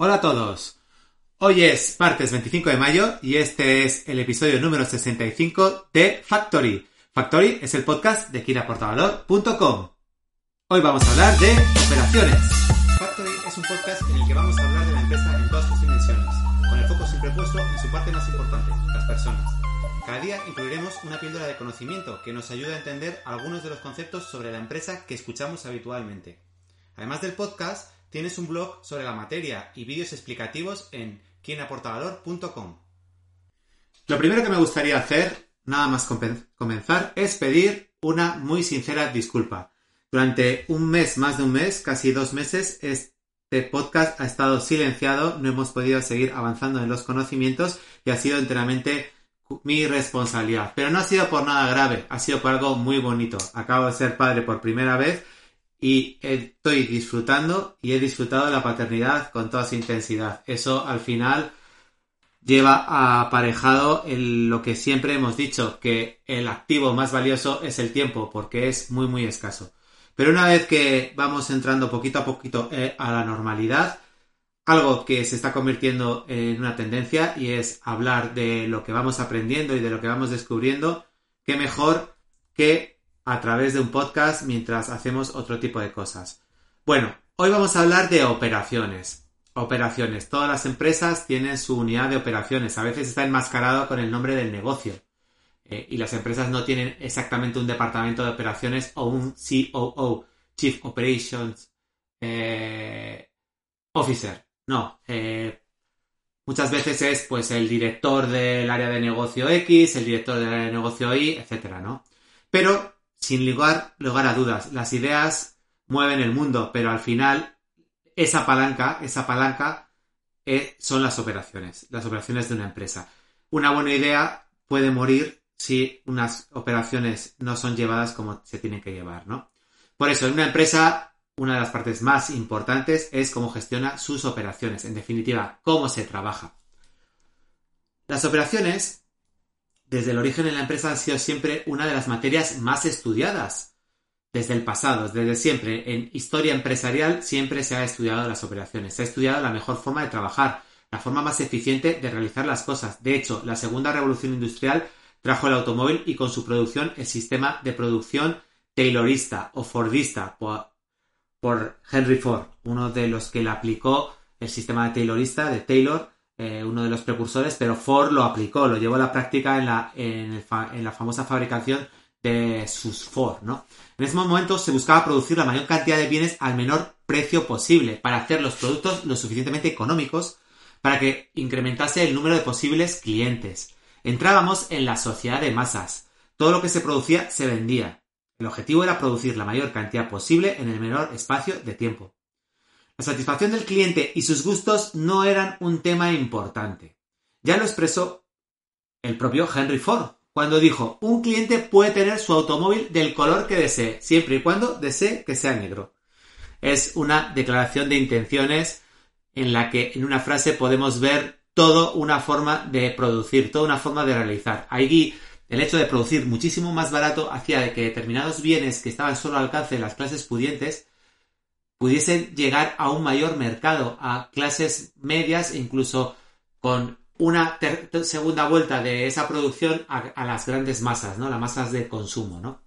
Hola a todos. Hoy es martes 25 de mayo y este es el episodio número 65 de Factory. Factory es el podcast de kiraportavalor.com. Hoy vamos a hablar de operaciones. Factory es un podcast en el que vamos a hablar de la empresa en todas sus dimensiones, con el foco siempre puesto en su parte más importante, las personas. Cada día incluiremos una píldora de conocimiento que nos ayuda a entender algunos de los conceptos sobre la empresa que escuchamos habitualmente. Además del podcast, tienes un blog sobre la materia y vídeos explicativos en quienaportavalor.com. Lo primero que me gustaría hacer, nada más comenzar, es pedir una muy sincera disculpa. Durante un mes, más de un mes, casi dos meses, este podcast ha estado silenciado, no hemos podido seguir avanzando en los conocimientos y ha sido enteramente mi responsabilidad. Pero no ha sido por nada grave, ha sido por algo muy bonito. Acabo de ser padre por primera vez y estoy disfrutando y he disfrutado de la paternidad con toda su intensidad. Eso al final lleva aparejado lo que siempre hemos dicho, que el activo más valioso es el tiempo, porque es muy muy escaso. Pero una vez que vamos entrando poquito a poquito eh, a la normalidad, algo que se está convirtiendo en una tendencia y es hablar de lo que vamos aprendiendo y de lo que vamos descubriendo, qué mejor que a través de un podcast mientras hacemos otro tipo de cosas. Bueno, hoy vamos a hablar de operaciones. Operaciones. Todas las empresas tienen su unidad de operaciones. A veces está enmascarado con el nombre del negocio. Eh, y las empresas no tienen exactamente un departamento de operaciones o un COO, Chief Operations eh, Officer. No. Eh, muchas veces es pues el director del área de negocio X, el director del área de negocio Y, etcétera, ¿no? Pero sin lugar, lugar a dudas, las ideas mueven el mundo, pero al final esa palanca, esa palanca eh, son las operaciones, las operaciones de una empresa. Una buena idea puede morir si unas operaciones no son llevadas como se tienen que llevar, ¿no? Por eso, en una empresa, una de las partes más importantes es cómo gestiona sus operaciones, en definitiva, cómo se trabaja. Las operaciones desde el origen en la empresa han sido siempre una de las materias más estudiadas. Desde el pasado, desde siempre, en historia empresarial siempre se ha estudiado las operaciones, se ha estudiado la mejor forma de trabajar, la forma más eficiente de realizar las cosas. De hecho, la segunda revolución industrial trajo el automóvil y con su producción el sistema de producción taylorista o fordista por, por Henry Ford, uno de los que le aplicó el sistema de taylorista de Taylor eh, uno de los precursores, pero Ford lo aplicó, lo llevó a la práctica en la, en, la famosa fabricación de sus Ford, ¿no? En ese momento se buscaba producir la mayor cantidad de bienes al menor precio posible para hacer los productos lo suficientemente económicos para que incrementase el número de posibles clientes. Entrábamos en la sociedad de masas. Todo lo que se producía se vendía. El objetivo era producir la mayor cantidad posible en el menor espacio de tiempo. La satisfacción del cliente y sus gustos no eran un tema importante. Ya lo expresó el propio Henry Ford cuando dijo, un cliente puede tener su automóvil del color que desee, siempre y cuando desee que sea negro. Es una declaración de intenciones en la que en una frase podemos ver toda una forma de producir, toda una forma de realizar. Ahí el hecho de producir muchísimo más barato hacía que determinados bienes que estaban solo al alcance de las clases pudientes pudiesen llegar a un mayor mercado, a clases medias incluso con una segunda vuelta de esa producción a, las grandes masas, ¿no? Las masas de consumo, ¿no?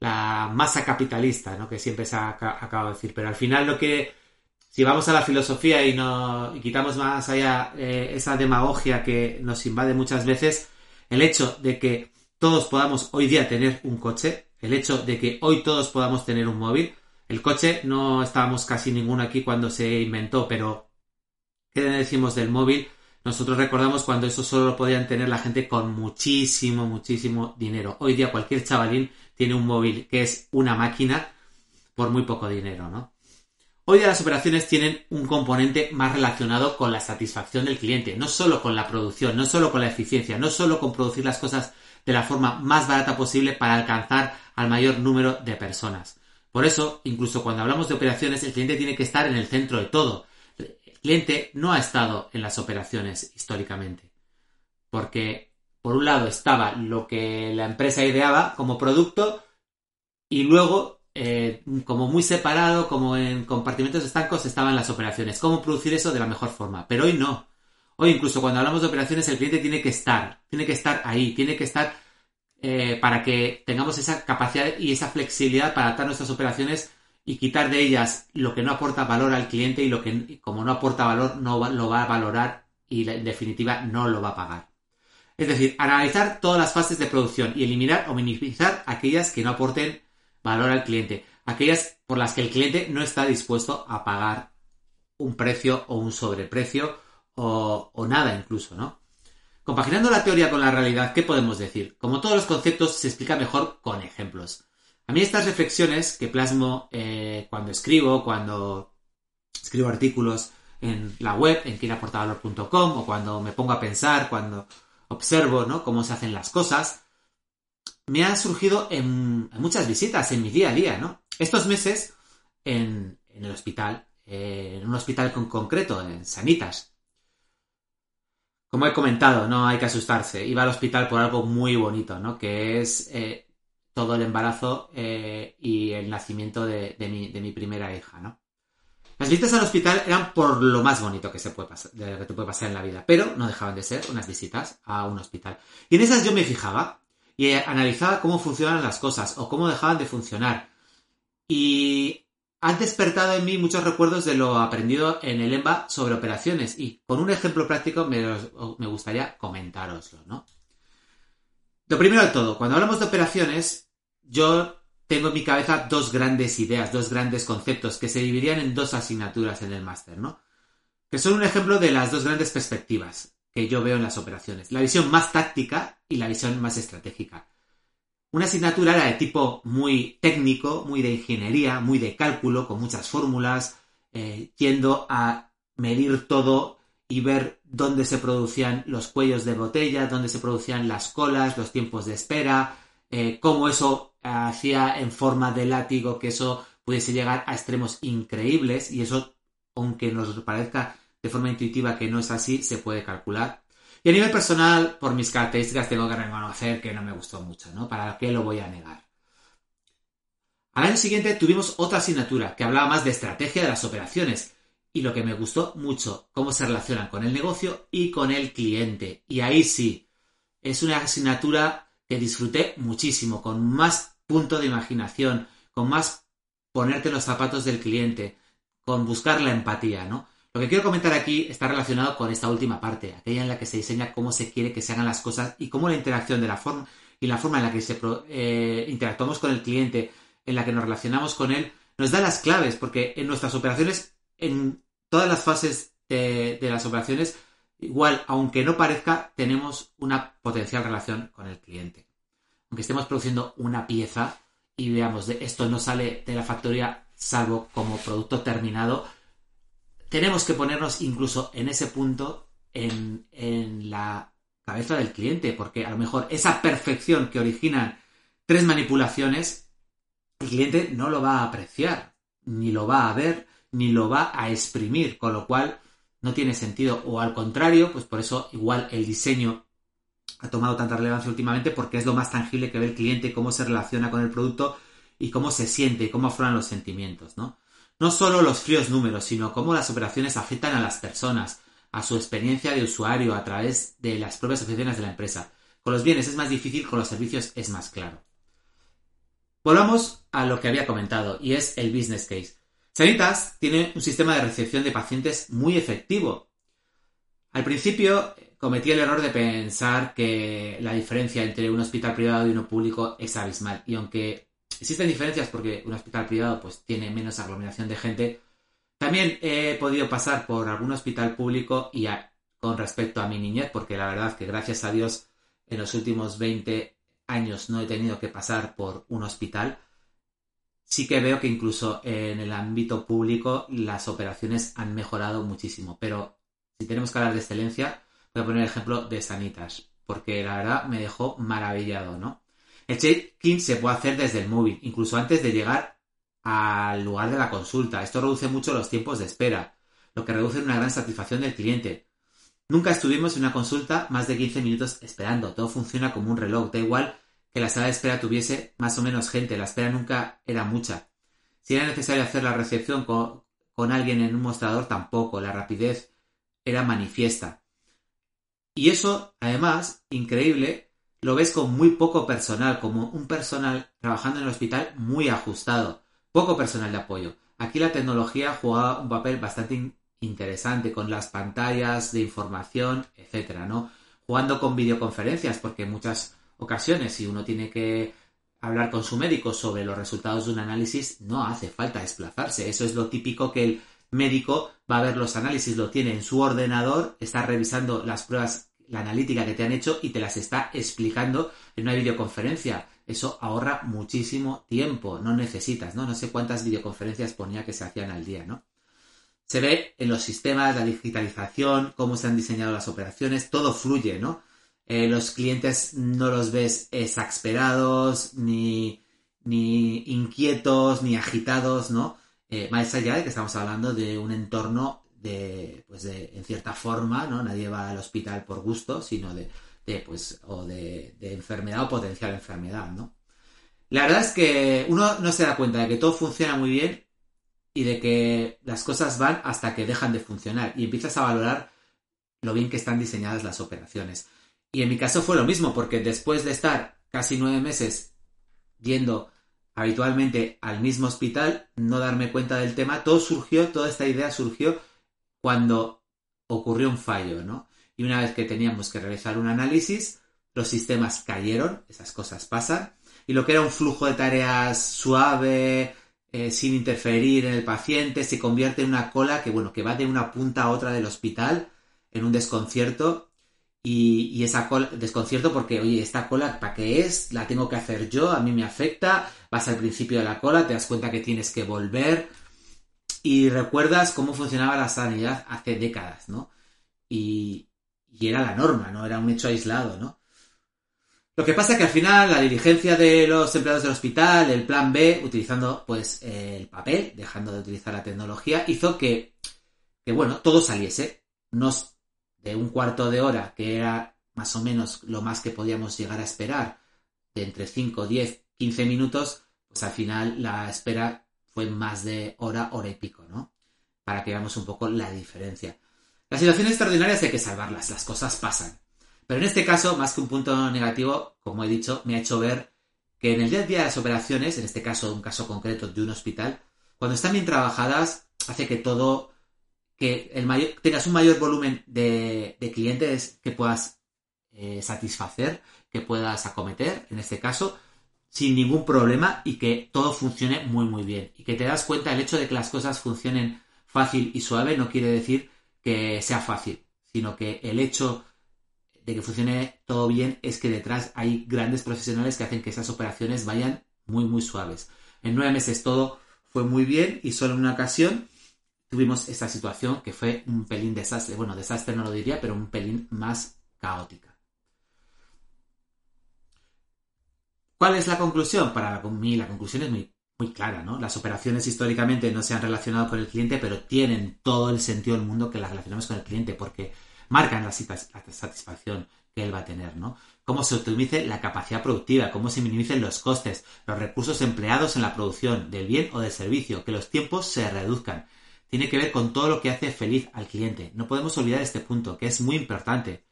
La masa capitalista, ¿no? Que siempre se ha acabado de decir. Pero al final lo que, si vamos a la filosofía y, no, quitamos más allá eh, esa demagogia que nos invade muchas veces, el hecho de que todos podamos hoy día tener un coche, el hecho de que hoy todos podamos tener un móvil, el coche no estábamos casi ninguno aquí cuando se inventó, pero ¿qué decimos del móvil? Nosotros recordamos cuando eso solo lo podían tener la gente con muchísimo, muchísimo dinero. Hoy día cualquier chavalín tiene un móvil que es una máquina por muy poco dinero, ¿no? Hoy día las operaciones tienen un componente más relacionado con la satisfacción del cliente, no solo con la producción, no solo con la eficiencia, no solo con producir las cosas de la forma más barata posible para alcanzar al mayor número de personas. Por eso, incluso cuando hablamos de operaciones, el cliente tiene que estar en el centro de todo. El cliente no ha estado en las operaciones históricamente. Porque, por un lado, estaba lo que la empresa ideaba como producto y luego eh, como muy separado, como en compartimentos estancos, estaban las operaciones. ¿Cómo producir eso de la mejor forma? Pero hoy no. Hoy incluso cuando hablamos de operaciones, el cliente tiene que estar, tiene que estar ahí, tiene que estar eh, para que tengamos esa capacidad y esa flexibilidad para adaptar nuestras operaciones y quitar de ellas lo que no aporta valor al cliente y lo que como no aporta valor no lo va a valorar y en definitiva no lo va a pagar. Es decir, analizar todas las fases de producción y eliminar o minimizar aquellas que no aporten valor al cliente, aquellas por las que el cliente no está dispuesto a pagar un precio o un sobreprecio o, o nada incluso, ¿no? Compaginando la teoría con la realidad, ¿qué podemos decir? Como todos los conceptos, se explica mejor con ejemplos. A mí estas reflexiones que plasmo eh, cuando escribo, cuando escribo artículos en la web, en quienaportavalor.com, o cuando me pongo a pensar, cuando observo ¿no? cómo se hacen las cosas, me ha surgido en, muchas visitas en mi día a día, ¿no? Estos meses en, el hospital, eh, en un hospital con concreto, en Sanitas. Como he comentado, no hay que asustarse. Iba al hospital por algo muy bonito, ¿no? Que es eh, todo el embarazo eh, y el nacimiento de, mi, de, primera hija, ¿no? Las visitas al hospital eran por lo más bonito que se puede pasar, que te puede pasar en la vida, pero no dejaban de ser unas visitas a un hospital. Y en esas yo me fijaba y analizaba cómo funcionan las cosas o cómo dejaban de funcionar. Y han despertado en mí muchos recuerdos de lo aprendido en el EMBA sobre operaciones y con un ejemplo práctico me, me gustaría comentároslo, ¿no? Lo primero de todo, cuando hablamos de operaciones, yo tengo en mi cabeza dos grandes ideas, dos grandes conceptos que se dividirían en dos asignaturas en el máster, ¿no? Que son un ejemplo de las dos grandes perspectivas que yo veo en las operaciones. La visión más táctica y la visión más estratégica. Una asignatura era de tipo muy técnico, muy de ingeniería, muy de cálculo, con muchas fórmulas, eh, yendo a medir todo y ver dónde se producían los cuellos de botella, dónde se producían las colas, los tiempos de espera, eh, cómo eso hacía en forma de látigo que eso pudiese llegar a extremos increíbles y eso, aunque nos parezca de forma intuitiva que no es así, se puede calcular. Y a nivel personal, por mis características, tengo que reconocer que no me gustó mucho, ¿no? ¿Para qué lo voy a negar? Al año siguiente tuvimos otra asignatura que hablaba más de estrategia de las operaciones y lo que me gustó mucho, cómo se relacionan con el negocio y con el cliente. Y ahí sí, es una asignatura que disfruté muchísimo, con más punto de imaginación, con más ponerte los zapatos del cliente, con buscar la empatía, ¿no? Lo que quiero comentar aquí está relacionado con esta última parte, aquella en la que se diseña cómo se quiere que se hagan las cosas y cómo la interacción de la forma y la forma en la que se eh, interactuamos con el cliente, en la que nos relacionamos con él, nos da las claves, porque en nuestras operaciones, en todas las fases de, de las operaciones, igual, aunque no parezca, tenemos una potencial relación con el cliente. Aunque estemos produciendo una pieza y veamos de esto no sale de la factoría salvo como producto terminado, tenemos que ponernos incluso en ese punto en, la cabeza del cliente, porque a lo mejor esa perfección que originan tres manipulaciones, el cliente no lo va a apreciar, ni lo va a ver, ni lo va a exprimir, con lo cual no tiene sentido. O al contrario, pues por eso igual el diseño ha tomado tanta relevancia últimamente porque es lo más tangible que ve el cliente, cómo se relaciona con el producto y cómo se siente cómo afloran los sentimientos, ¿no? No solo los fríos números, sino cómo las operaciones afectan a las personas, a su experiencia de usuario a través de las propias oficinas de la empresa. Con los bienes es más difícil, con los servicios es más claro. Volvamos a lo que había comentado, y es el business case. Sanitas tiene un sistema de recepción de pacientes muy efectivo. Al principio cometí el error de pensar que la diferencia entre un hospital privado y uno público es abismal, y aunque Existen diferencias porque un hospital privado pues tiene menos aglomeración de gente. También he podido pasar por algún hospital público y con respecto a mi niñez, porque la verdad que gracias a Dios en los últimos 20 años no he tenido que pasar por un hospital. sí que veo que incluso en el ámbito público las operaciones han mejorado muchísimo. Pero si tenemos que hablar de excelencia, voy a poner el ejemplo de Sanitas, porque la verdad me dejó maravillado, ¿no? El check-in se puede hacer desde el móvil, incluso antes de llegar al lugar de la consulta. Esto reduce mucho los tiempos de espera, lo que reduce una gran satisfacción del cliente. Nunca estuvimos en una consulta más de 15 minutos esperando. Todo funciona como un reloj. Da igual que la sala de espera tuviese más o menos gente. La espera nunca era mucha. Si era necesario hacer la recepción con, con alguien en un mostrador, tampoco. La rapidez era manifiesta. Y eso, además, increíble, lo ves con muy poco personal, como un personal trabajando en el hospital muy ajustado, poco personal de apoyo. Aquí la tecnología juega un papel bastante interesante con las pantallas de información, etcétera, ¿no? Jugando con videoconferencias, porque en muchas ocasiones, si uno tiene que hablar con su médico sobre los resultados de un análisis, no hace falta desplazarse. Eso es lo típico que el médico va a ver los análisis, lo tiene en su ordenador, está revisando las pruebas la analítica que te han hecho y te las está explicando en una videoconferencia. Eso ahorra muchísimo tiempo, no necesitas, ¿no? No sé cuántas videoconferencias ponía que se hacían al día, ¿no? Se ve en los sistemas, la digitalización, cómo se han diseñado las operaciones, todo fluye, ¿no? Eh, los clientes no los ves exasperados, ni, ni inquietos, ni agitados, ¿no? Eh, más allá de que estamos hablando de un entorno de, pues de, en cierta forma, ¿no? Nadie va al hospital por gusto, sino de, de pues, o de, enfermedad o potencial enfermedad, ¿no? La verdad es que uno no se da cuenta de que todo funciona muy bien y de que las cosas van hasta que dejan de funcionar y empiezas a valorar lo bien que están diseñadas las operaciones. Y en mi caso fue lo mismo, porque después de estar casi nueve meses yendo habitualmente al mismo hospital, no darme cuenta del tema, todo surgió, toda esta idea surgió cuando ocurrió un fallo, ¿no? Y una vez que teníamos que realizar un análisis, los sistemas cayeron, esas cosas pasan, y lo que era un flujo de tareas suave, eh, sin interferir en el paciente, se convierte en una cola que, bueno, que va de una punta a otra del hospital, en un desconcierto, y, esa cola, desconcierto porque, oye, esta cola, ¿para qué es? La tengo que hacer yo, a mí me afecta, vas al principio de la cola, te das cuenta que tienes que volver, y recuerdas cómo funcionaba la sanidad hace décadas, ¿no? Y, era la norma, no era un hecho aislado, ¿no? Lo que pasa es que al final la diligencia de los empleados del hospital, el plan B, utilizando pues el papel, dejando de utilizar la tecnología, hizo que, que bueno, todo saliese. Nos, de un cuarto de hora, que era más o menos lo más que podíamos llegar a esperar, de entre 5, 10, 15 minutos, pues al final la espera fue más de hora, hora y pico, ¿no? Para que veamos un poco la diferencia. Las situaciones extraordinarias hay que salvarlas, las cosas pasan. Pero en este caso, más que un punto negativo, como he dicho, me ha hecho ver que en el día a día de las operaciones, en este caso un caso concreto de un hospital, cuando están bien trabajadas, hace que todo, que el mayor, tengas un mayor volumen de, clientes que puedas eh, satisfacer, que puedas acometer, en este caso, sin ningún problema y que todo funcione muy muy bien. Y que te das cuenta, el hecho de que las cosas funcionen fácil y suave no quiere decir que sea fácil, sino que el hecho de que funcione todo bien es que detrás hay grandes profesionales que hacen que esas operaciones vayan muy muy suaves. En nueve meses todo fue muy bien y solo en una ocasión tuvimos esta situación que fue un pelín desastre. Bueno, desastre no lo diría, pero un pelín más caótica. ¿Cuál es la conclusión? Para mí la conclusión es muy, clara, ¿no? Las operaciones históricamente no se han relacionado con el cliente, pero tienen todo el sentido del mundo que las relacionamos con el cliente, porque marcan la, satisfacción que él va a tener, ¿no? Cómo se optimice la capacidad productiva, cómo se minimicen los costes, los recursos empleados en la producción del bien o del servicio, que los tiempos se reduzcan. Tiene que ver con todo lo que hace feliz al cliente. No podemos olvidar este punto, que es muy importante.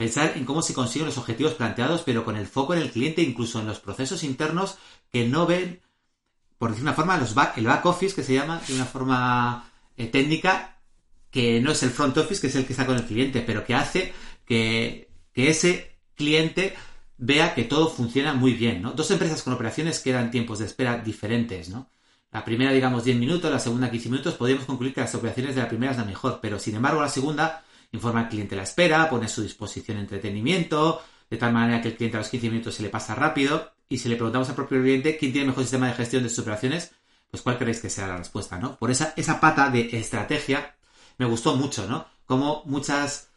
Pensar en cómo se consiguen los objetivos planteados, pero con el foco en el cliente, incluso en los procesos internos que no ven, por decir una forma, los back, el back office, que se llama de una forma eh, técnica, que no es el front office, que es el que está con el cliente, pero que hace que, ese cliente vea que todo funciona muy bien, ¿no? Dos empresas con operaciones que dan tiempos de espera diferentes, ¿no? La primera, digamos, 10 minutos, la segunda 15 minutos, podríamos concluir que las operaciones de la primera es la mejor, pero sin embargo la segunda informa al cliente la espera, pone a su disposición entretenimiento, de tal manera que el cliente a los 15 minutos se le pasa rápido. Y si le preguntamos al propio cliente quién tiene mejor sistema de gestión de sus operaciones, Pues ¿cuál creéis que sea la respuesta, no? Por esa, esa pata de estrategia me gustó mucho, ¿no? Como muchas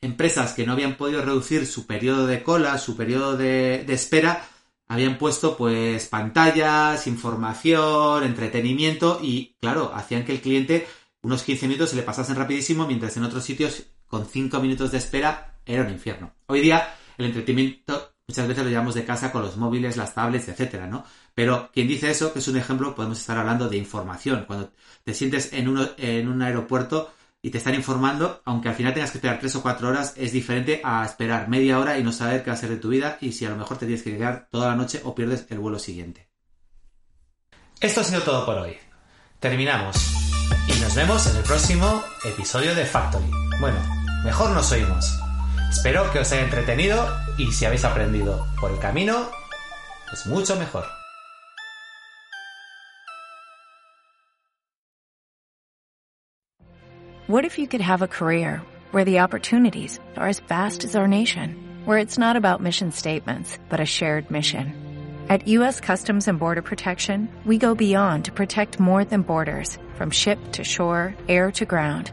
empresas que no habían podido reducir su periodo de cola, su periodo de, de espera, habían puesto pues pantallas, información, entretenimiento y claro, hacían que el cliente unos 15 minutos se le pasasen rapidísimo, mientras en otros sitios con 5 minutos de espera era un infierno. Hoy día el entretenimiento muchas veces lo llevamos de casa con los móviles, las tablets, etcétera, ¿no? Pero quien dice eso, que es un ejemplo, podemos estar hablando de información. Cuando te sientes en, un aeropuerto y te están informando, aunque al final tengas que esperar 3 o 4 horas, es diferente a esperar media hora y no saber qué va a ser de tu vida y si a lo mejor te tienes que quedar toda la noche o pierdes el vuelo siguiente. Esto ha sido todo por hoy. Terminamos. Y nos vemos en el próximo episodio de Factory. Bueno, mejor nos oímos. Espero que os haya entretenido y si habéis aprendido por el camino, es mucho mejor. What if you could have a career where the opportunities are as vast as our nation, where it's not about mission statements, but a shared mission? At U.S. Customs and Border Protection, we go beyond to protect more than borders, from ship to shore, air to ground,